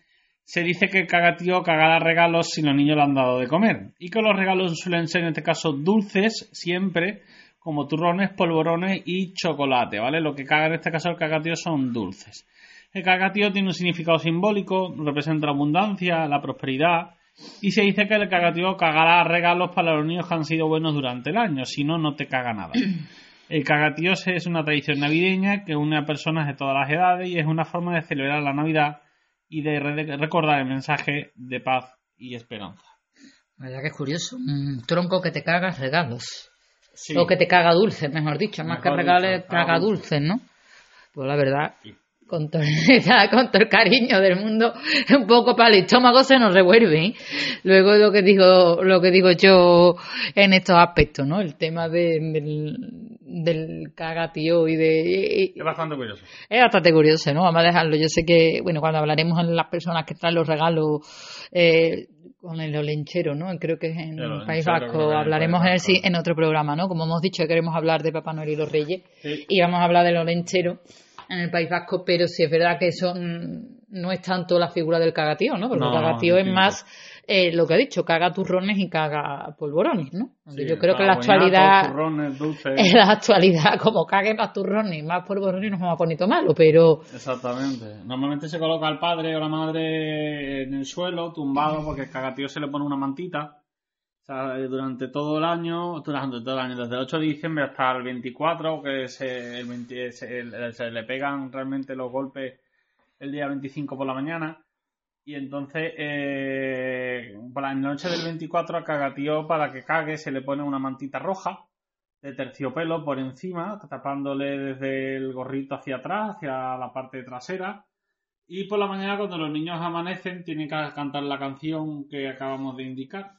se dice que el cagatío cagará regalos si los niños le han dado de comer. Y que los regalos suelen ser en este caso dulces siempre, como turrones, polvorones y chocolate, ¿vale? Lo que caga en este caso el cagatío son dulces. El cagatío tiene un significado simbólico, representa la abundancia, la prosperidad, y se dice que el cagatío cagará regalos para los niños que han sido buenos durante el año, si no, no te caga nada. El cagatío es una tradición navideña que une a personas de todas las edades y es una forma de celebrar la Navidad y de recordar el mensaje de paz y esperanza. Vaya que es curioso. Un tronco que te cagas regalos. Sí. O que te caga dulces, mejor dicho, más que regales, dicho, caga dulces. ¿no? Pues la verdad, Sí. Con todo, con todo el cariño del mundo, un poco para el estómago se nos revuelve. ¿eh? Luego lo que digo, lo que digo yo en estos aspectos, ¿no? El tema de- del, del cagatío y de Es bastante curioso. es bastante curioso, ¿no? Vamos a dejarlo. Yo sé que, bueno, cuando hablaremos en las personas que traen los regalos eh, con el olenchero, ¿no? Creo que es en El País Vasco. Hablaremos en, el, en otro programa, ¿no? Como hemos dicho, queremos hablar de Papá Noel y los Reyes. Sí. Y vamos a hablar del olenchero en el País Vasco, pero sí es verdad que eso mm, no es tanto la figura del cagatío, ¿no? Porque No, el cagatío es más eh, lo que ha dicho, caga turrones y caga polvorones, ¿no? Sí, yo creo que en la actualidad turrones, dulces. en la actualidad, como cague más turrones y más polvorones, nos vamos a poner malo, pero Exactamente. Normalmente se coloca al padre o la madre en el suelo, tumbado, porque el cagatío se le pone una mantita. Durante todo el año, durante todo el año, desde el 8 de diciembre hasta el 24, que se, el 20 se, le pegan realmente los golpes el día 25 por la mañana. Y entonces, eh, por la noche del 24 al cagatío, para que cague, se le pone una mantita roja de terciopelo por encima, tapándole desde el gorrito hacia atrás, hacia la parte trasera. Y por la mañana, cuando los niños amanecen, tienen que cantar la canción que acabamos de indicar.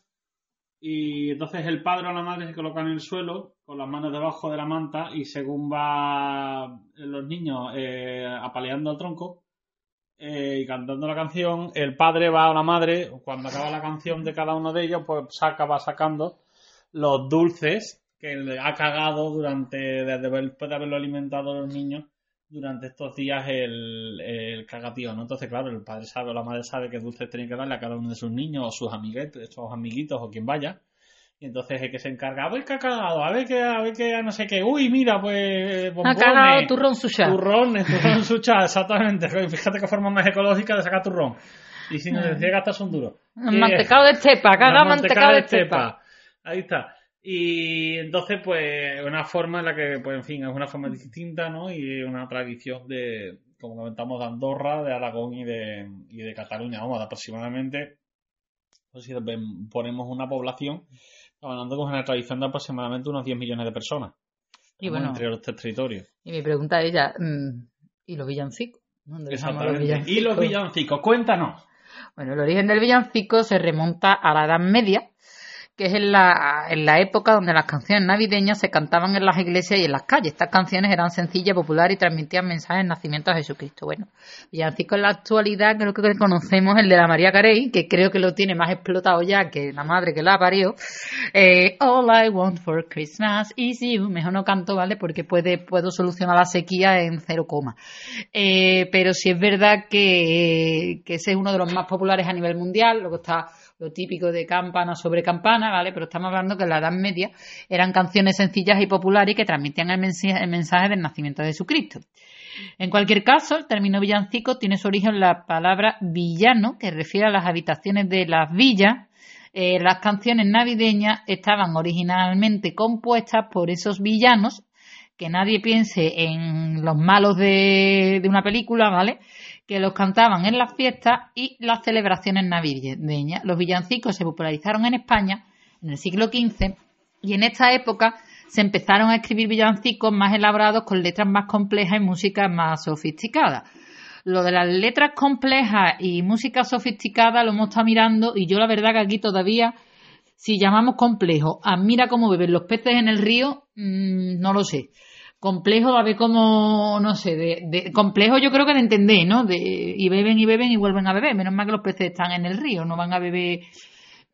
Y entonces el padre o la madre se colocan en el suelo con las manos debajo de la manta y según va los niños eh, apaleando al tronco eh, y cantando la canción, el padre va a la madre, cuando acaba la canción de cada uno de ellos, pues saca, va sacando los dulces que le ha cagado durante, desde después de haberlo alimentado a los niños durante estos días el, el cagatío, ¿no? Entonces, claro, el padre sabe o la madre sabe qué dulces tiene que darle a cada uno de sus niños o sus amiguetes, sus amiguitos o quien vaya. Y entonces el que se encarga, a ver qué ha cagado, a ver qué, a ver qué, no sé qué, uy, mira, pues, ha bombones, cagado turrón suya. turrones, turrón sucha, exactamente. Fíjate qué forma más ecológica de sacar turrón. Y sin Ah. necesidad de gastar un duro. Mantecado de estepa, caga mantecado de estepa. Ahí está. Y entonces, pues, una forma en la que, pues, en fin, es una forma distinta, ¿no? Y una tradición de, como comentamos, de Andorra, de Aragón y de, y de Cataluña. Vamos, de aproximadamente, pues si ponemos una población, hablando con una tradición de aproximadamente unos 10 millones de personas. Y bueno, Entre los tres territorios. y mi pregunta a ella, mm, ¿y los villancicos? ¿Dónde dejamos los Exactamente. Y los villancicos? villancicos, cuéntanos. Bueno, el origen del villancico se remonta a la Edad Media, que es en la, época donde las canciones navideñas se cantaban en las iglesias y en las calles. Estas canciones eran sencillas, populares y transmitían mensajes del nacimiento de Jesucristo. Bueno, villancico en la actualidad creo que conocemos el de la María Carey, que creo que lo tiene más explotado ya que la madre que la parió. Eh, All I want for Christmas is you. Mejor no canto, ¿vale? Porque puede, puedo solucionar la sequía en cero coma. Eh, pero sí es verdad que, que ese es uno de los más populares a nivel mundial, luego está lo típico de campana sobre campana, ¿vale? Pero estamos hablando que en la Edad Media eran canciones sencillas y populares que transmitían el mensaje, el mensaje del nacimiento de Jesucristo. En cualquier caso, el término villancico tiene su origen en la palabra villano, que refiere a las habitaciones de las villas. Eh, las canciones navideñas estaban originalmente compuestas por esos villanos que nadie piense en los malos de, de una película, ¿vale? Que los cantaban en las fiestas y las celebraciones navideñas. Los villancicos se popularizaron en España en el siglo XV y en esta época se empezaron a escribir villancicos más elaborados con letras más complejas y música más sofisticada. Lo de las letras complejas y música sofisticada lo hemos estado mirando y yo la verdad que aquí todavía si llamamos complejo a mira cómo beben los peces en el río, mmm, no lo sé. Complejo a ver cómo, no sé, de, complejo yo creo que de entender, ¿no? De, y beben y beben y vuelven a beber. Menos mal que los peces están en el río, no van a beber,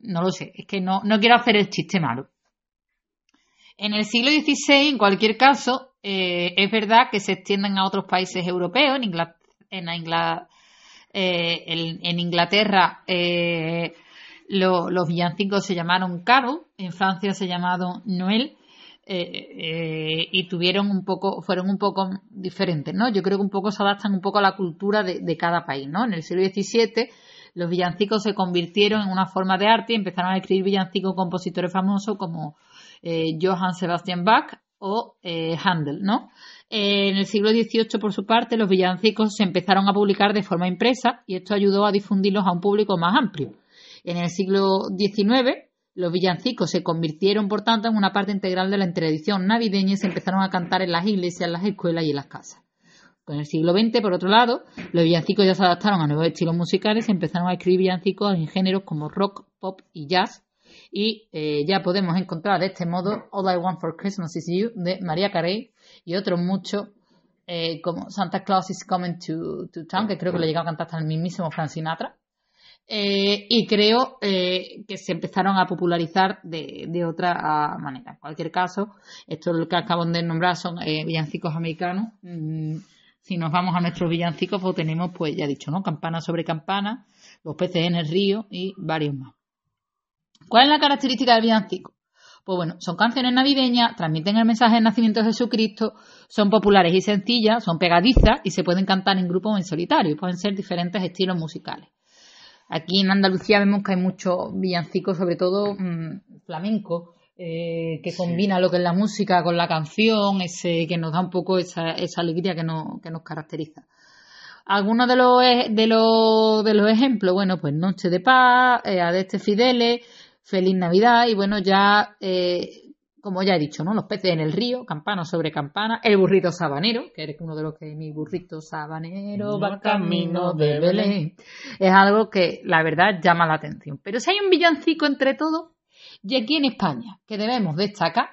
no lo sé. Es que no, no quiero hacer el chiste malo. En el siglo XVI, en cualquier caso, eh, es verdad que se extienden a otros países europeos. En, Inglaterra, en, Inglaterra, eh, en, Inglaterra eh, lo, los villancicos se llamaron Carol, en Francia se llamaron Noel. Eh, y tuvieron un poco, fueron un poco diferentes, ¿no? Yo creo que un poco se adaptan un poco a la cultura de, cada país, ¿no? En el siglo XVII los villancicos se convirtieron en una forma de arte y empezaron a escribir villancicos compositores famosos como eh, Johann Sebastian Bach o eh, Handel, ¿no? Eh, en el siglo XVIII, por su parte, los villancicos se empezaron a publicar de forma impresa y esto ayudó a difundirlos a un público más amplio. En el siglo XIX Los villancicos se convirtieron, por tanto, en una parte integral de la tradición navideña y se empezaron a cantar en las iglesias, en las escuelas y en las casas. Con el siglo XX, por otro lado, los villancicos ya se adaptaron a nuevos estilos musicales y empezaron a escribir villancicos en géneros como rock, pop y jazz. Y eh, ya podemos encontrar de este modo All I Want for Christmas Is You de María Carey y otros muchos eh, como Santa Claus is Coming to, to Town, que creo que lo llegado a cantar hasta el mismísimo Frank Sinatra. Eh, y creo eh, que se empezaron a popularizar de, otra manera. En cualquier caso, esto lo que acabo de nombrar son eh, villancicos americanos. Mm, si nos vamos a nuestros villancicos, pues tenemos, pues ya he dicho, ¿no? Campana sobre campana, los peces en el río y varios más. ¿Cuál es la característica del villancico? Pues bueno, son canciones navideñas, transmiten el mensaje del nacimiento de Jesucristo, son populares y sencillas, son pegadizas y se pueden cantar en grupo o en solitario. Pueden ser diferentes estilos musicales. Aquí en Andalucía vemos que hay muchos villancicos, sobre todo mmm, flamenco, eh, que combina lo que es la música con la canción, ese que nos da un poco esa, esa alegría que, no, que nos caracteriza. Algunos de los, de, los, de los ejemplos, bueno, pues Noche de Paz, eh, Adeste Fideles, Feliz Navidad y bueno, ya eh, como ya he dicho, ¿no? Los peces en el río, campana sobre campana, el burrito sabanero, que es uno de los que mi burrito sabanero va camino de Belén. Es algo que la verdad llama la atención. Pero si hay un villancico entre todos, y aquí en España, que debemos destacar,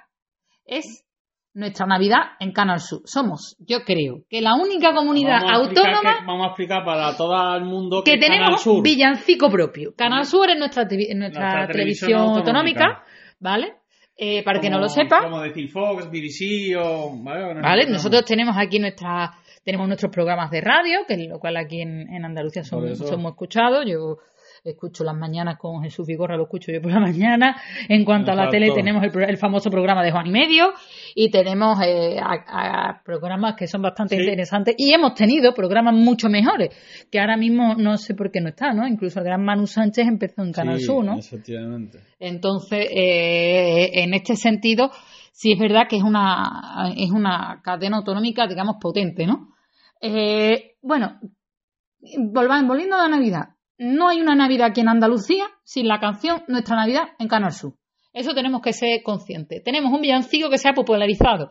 es nuestra Navidad en Canal Sur. Somos, yo creo, que la única comunidad vamos autónoma que, vamos a explicar para todo el mundo que, que tenemos Canal Sur. villancico propio. Canal Sur es nuestra, nuestra, nuestra televisión, televisión autonómica, autonómica, ¿vale? Eh, para como, que no lo sepa. Como decir Fox, BBC o. Vale, ¿vale? nosotros tenemos aquí nuestra, tenemos nuestros programas de radio, que lo cual aquí en, en Andalucía son, somos escuchados. Yo escucho las mañanas con Jesús Vigorra, lo escucho yo por la mañana. En cuanto Exacto. a la tele, tenemos el, el, famoso programa de Juan y Medio y tenemos eh, a, a programas que son bastante sí. interesantes y hemos tenido programas mucho mejores, que ahora mismo no sé por qué no está, ¿no? Incluso el gran Manu Sánchez empezó en Canal sí, Sur, ¿no? Efectivamente. Entonces, eh, en este sentido, sí es verdad que es una, es una cadena autonómica, digamos, potente, ¿no? Eh, bueno, volviendo a la Navidad, no hay una Navidad aquí en Andalucía sin la canción Nuestra Navidad en Canal Sur. Eso tenemos que ser conscientes. Tenemos un villancico que se ha popularizado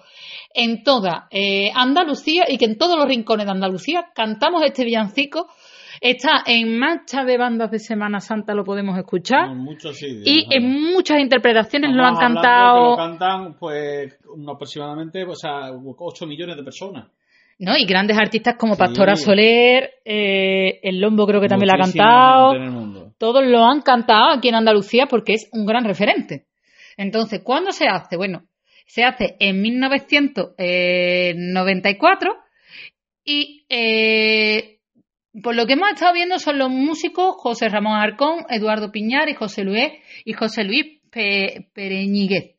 en toda eh, Andalucía y que en todos los rincones de Andalucía cantamos este villancico. Está en marcha de bandas de Semana Santa, lo podemos escuchar. En muchos sitios, y en muchas interpretaciones lo han cantado. Lo cantan, pues, aproximadamente o sea, 8 millones de personas. ¿No? Y grandes artistas como Pastora sí. Soler, eh, El Lombo creo que también lo ha cantado. Todos lo han cantado aquí en Andalucía porque es un gran referente. Entonces, ¿cuándo se hace? Bueno, se hace en 1994 y eh, por lo que hemos estado viendo son los músicos José Ramón Arcón, Eduardo Piñar y José Luis y José Luis Pe Pereñiguez.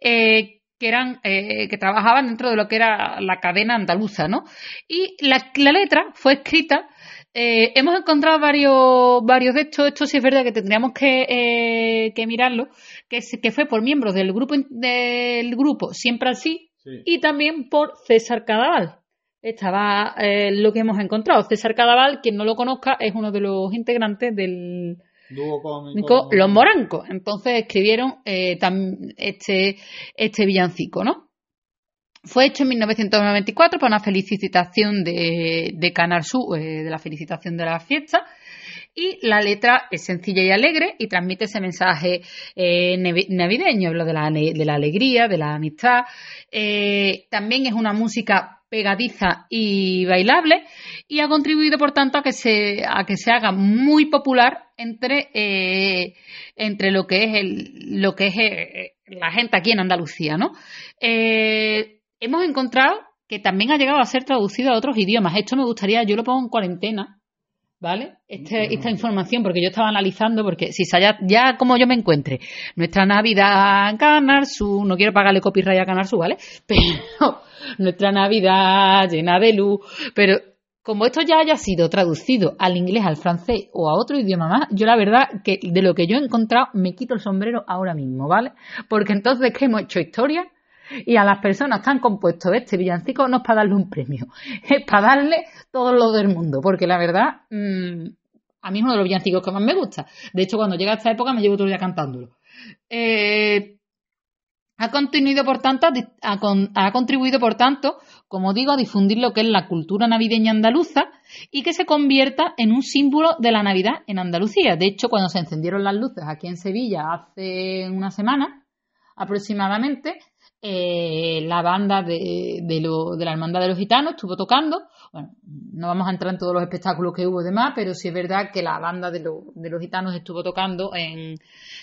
Eh, que eran eh, que trabajaban dentro de lo que era la cadena andaluza, ¿no? Y la, la letra fue escrita. Eh, hemos encontrado varios varios de estos. Esto sí es verdad que tendríamos que, eh, que mirarlo, que, fue por miembros del grupo del grupo Siempre Así sí. y también por César Cadaval. Estaba eh, lo que hemos encontrado. César Cadaval, quien no lo conozca, es uno de los integrantes del Dúo cómico. Los Morancos. Entonces escribieron eh, tam, este, este villancico, ¿no? Fue hecho en 1994 para una felicitación de, de Canal Sur, eh, de la felicitación de la fiesta. Y la letra es sencilla y alegre y transmite ese mensaje eh, navideño. Habla de la, de la alegría, de la amistad. Eh, también es una música pegadiza y bailable y ha contribuido por tanto a que se a que se haga muy popular entre eh, entre lo que es el lo que es eh, la gente aquí en Andalucía no eh, hemos encontrado que también ha llegado a ser traducido a otros idiomas esto me gustaría yo lo pongo en cuarentena ¿Vale? Este, esta información, porque yo estaba analizando, porque si ya, ya como yo me encuentre, nuestra Navidad Sur, no quiero pagarle copyright a Canal Sur, ¿vale? Pero nuestra Navidad llena de luz, pero como esto ya haya sido traducido al inglés, al francés o a otro idioma más, yo la verdad que de lo que yo he encontrado me quito el sombrero ahora mismo, ¿vale? Porque entonces que hemos hecho historia y a las personas que han compuesto este villancico no es para darle un premio, es para darle todo lo del mundo, porque la verdad, mmm, a mí es uno de los villancicos que más me gusta. De hecho, cuando llega esta época me llevo todo el día cantándolo. Eh, ha, por tanto, ha contribuido, por tanto, como digo, a difundir lo que es la cultura navideña andaluza y que se convierta en un símbolo de la Navidad en Andalucía. De hecho, cuando se encendieron las luces aquí en Sevilla hace una semana aproximadamente, eh, la banda de, de, la Hermandad de los Gitanos estuvo tocando. Bueno, no vamos a entrar en todos los espectáculos que hubo demás, pero sí es verdad que la banda de, los Gitanos estuvo tocando en,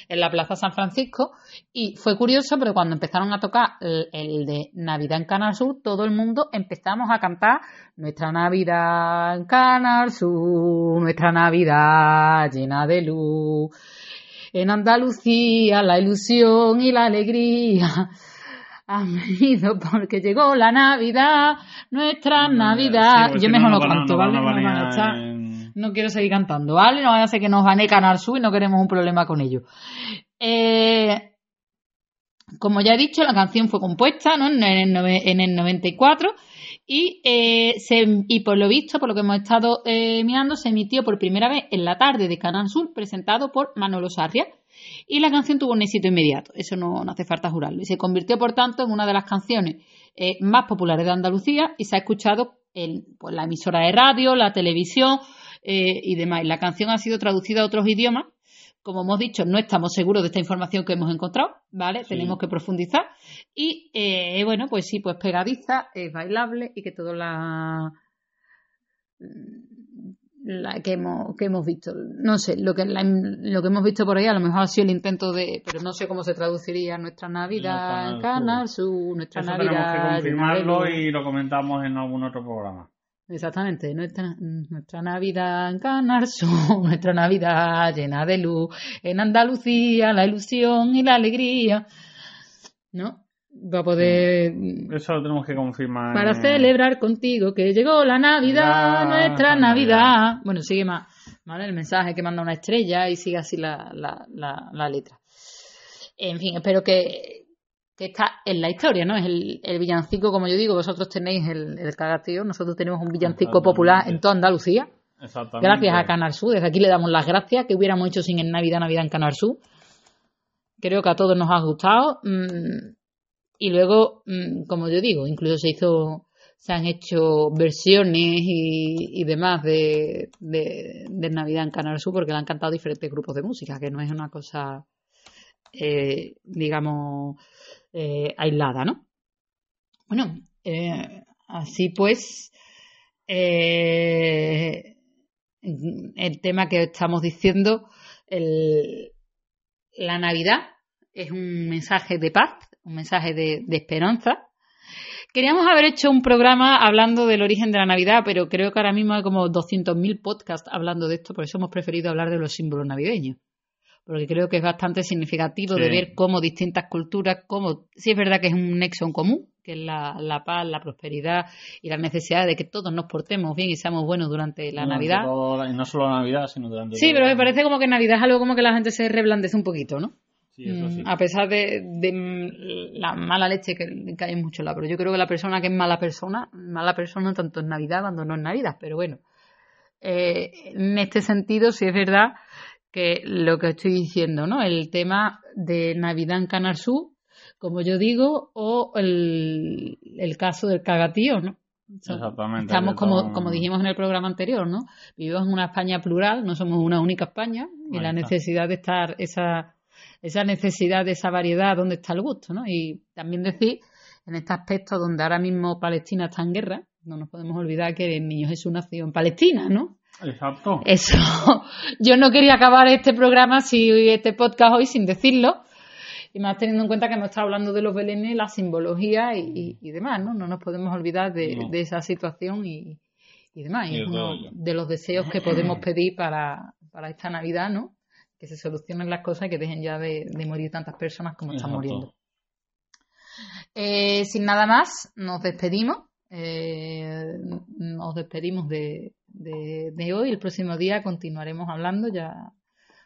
en, la Plaza San Francisco y fue curioso, pero cuando empezaron a tocar el, de Navidad en Canal Sur, todo el mundo empezamos a cantar Nuestra Navidad en Canal Sur, Nuestra Navidad llena de luz. En Andalucía la ilusión y la alegría han venido porque llegó la Navidad, nuestra Navidad. Yo mejor no canto, ¿vale? No, quiero seguir cantando, ¿vale? No vaya a ser que nos gane Canal Sur y no queremos un problema con ello. Eh, como ya he dicho, la canción fue compuesta ¿no? en, el, 94 y, eh, y por lo visto, por lo que hemos estado eh, mirando, se emitió por primera vez en la tarde de Canal Sur, presentado por Manolo Sarria y la canción tuvo un éxito inmediato, eso no, hace falta jurarlo, y se convirtió por tanto en una de las canciones eh, más populares de Andalucía y se ha escuchado en pues, la emisora de radio, la televisión eh, y demás. La canción ha sido traducida a otros idiomas. Como hemos dicho, no estamos seguros de esta información que hemos encontrado, ¿vale? Tenemos que profundizar. Y eh, bueno, pues sí, pues pegadiza, es bailable y que todo la la que hemos, que hemos visto. No sé, lo que, lo que hemos visto por ahí a lo mejor ha sido el intento de, pero no sé cómo se traduciría nuestra Navidad en Canal su nuestra Eso Navidad. Tenemos que confirmarlo y lo comentamos en algún otro programa. Exactamente, nuestra, nuestra Navidad en Canal Sur, nuestra Navidad llena de luz, en Andalucía la ilusión y la alegría. ¿No? Va a poder. Eso lo tenemos que confirmar. Para celebrar contigo que llegó la Navidad, nuestra Navidad. Bueno, sigue más, ¿vale? El mensaje que manda una estrella y sigue así la, la, letra. En fin, espero que, que está en la historia, ¿no? Es el, el, villancico, como yo digo, vosotros tenéis el, el cagatío, nosotros tenemos un villancico popular en toda Andalucía. Exactamente. Gracias a Canal Sur, desde aquí le damos las gracias que hubiéramos hecho sin el Navidad, Navidad en Canal Sur. Creo que a todos nos ha gustado. Mm, y luego, mm, como yo digo, incluso se hizo, se han hecho versiones y, demás de, de, Navidad en Canal Sur porque le han cantado diferentes grupos de música, que no es una cosa, eh, digamos, eh, aislada, ¿no? Bueno, eh, así pues, el tema que estamos diciendo, el, la Navidad es un mensaje de paz un mensaje de, esperanza. Queríamos haber hecho un programa hablando del origen de la Navidad, pero creo que ahora mismo hay como 200.000 podcasts hablando de esto, por eso hemos preferido hablar de los símbolos navideños. Porque creo que es bastante significativo de ver cómo distintas culturas, cómo, sí es verdad que es un nexo en común, que es la, paz, la prosperidad y la necesidad de que todos nos portemos bien y seamos buenos durante la Navidad. y no solo la Navidad, sino durante Sí, pero me parece como que Navidad es algo como que la gente se reblandece un poquito, ¿no? Mm, a pesar de, la mala leche que, hay mucho la, pero yo creo que la persona que es mala persona, mala persona tanto en Navidad cuando no es Navidad, pero bueno, eh, en este sentido sí es verdad que lo que estoy diciendo, ¿no? El tema de Navidad en Canal Sur, como yo digo, o el, caso del cagatío, ¿no? Exactamente. Estamos como, como dijimos en el programa anterior, ¿no? Vivimos en una España plural, no somos una única España, y la necesidad de estar esa esa necesidad de esa variedad, dónde está el gusto, ¿no? Y también decir, en este aspecto donde ahora mismo Palestina está en guerra, no nos podemos olvidar que el niño Jesús nació en Palestina, ¿no? Exacto. Eso. Yo no quería acabar este programa, si este podcast hoy, sin decirlo. Y más teniendo en cuenta que hemos estado hablando de los belenes, la simbología y, demás, ¿no? No nos podemos olvidar de, esa situación y, demás. Y es uno de los deseos que podemos pedir para, para esta Navidad, ¿no? Que se solucionen las cosas y que dejen ya de, morir tantas personas como están muriendo. Eh, sin nada más, nos despedimos. Eh, nos despedimos de, hoy. El próximo día continuaremos hablando. Ya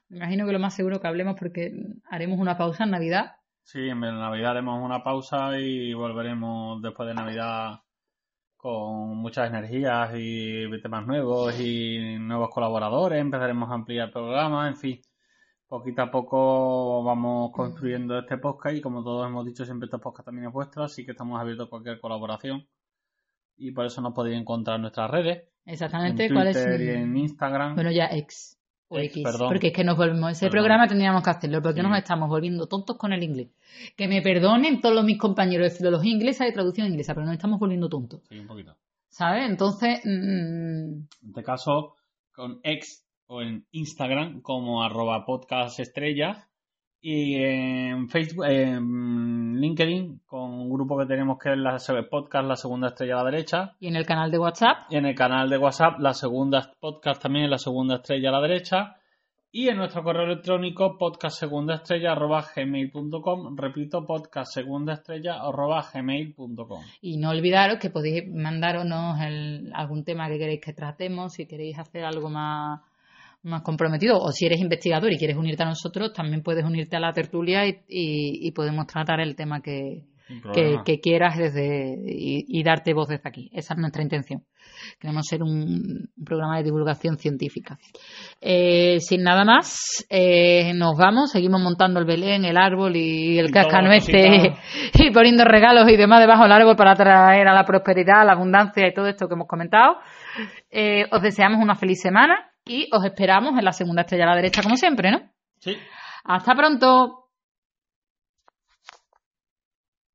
me imagino que lo más seguro que hablemos porque haremos una pausa en Navidad. Sí, en Navidad haremos una pausa y volveremos después de Navidad con muchas energías y temas nuevos y nuevos colaboradores. Empezaremos a ampliar el programa, en fin poquito a poco vamos construyendo este podcast y como todos hemos dicho siempre este podcast también es vuestro, así que estamos abiertos a cualquier colaboración y por eso nos podéis encontrar en nuestras redes. Exactamente, en ¿cuál es? Twitter y en Instagram. Bueno, ya ex. O Ex, X, perdón. porque es que nos volvemos, ese Perdón. programa tendríamos que hacerlo, porque Sí. nos estamos volviendo tontos con el inglés. Que me perdonen todos mis compañeros de filología inglesa y de traducción inglesa, pero nos estamos volviendo tontos, Sí, un poquito. ¿sabes? Entonces, mm, En este caso, con X o en Instagram como arroba podcast estrellas y en Facebook, en LinkedIn con un grupo que tenemos que es la podcast La Segunda Estrella a la derecha. Y en el canal de WhatsApp, y en el canal de WhatsApp La Segunda Podcast también La Segunda Estrella a la derecha. Y en nuestro correo electrónico podcastsegundaestrella.gmail.com repito podcastsegundaestrella.gmail.com y no olvidaros que podéis mandarnos el- algún tema que queréis que tratemos, si queréis hacer algo más, más comprometido, o si eres investigador y quieres unirte a nosotros, también puedes unirte a la tertulia y, y- y podemos tratar el tema que, quieras desde y, y darte voz desde aquí. Esa es nuestra intención. Queremos ser un, un programa de divulgación científica. Eh, sin nada más, eh, nos vamos, seguimos montando el Belén, el árbol y el cascanueces y poniendo regalos y demás debajo del árbol para traer a la prosperidad, la abundancia y todo esto que hemos comentado. Eh, os deseamos una feliz semana y os esperamos en la segunda estrella a la derecha como siempre, ¿no? Sí. Hasta pronto.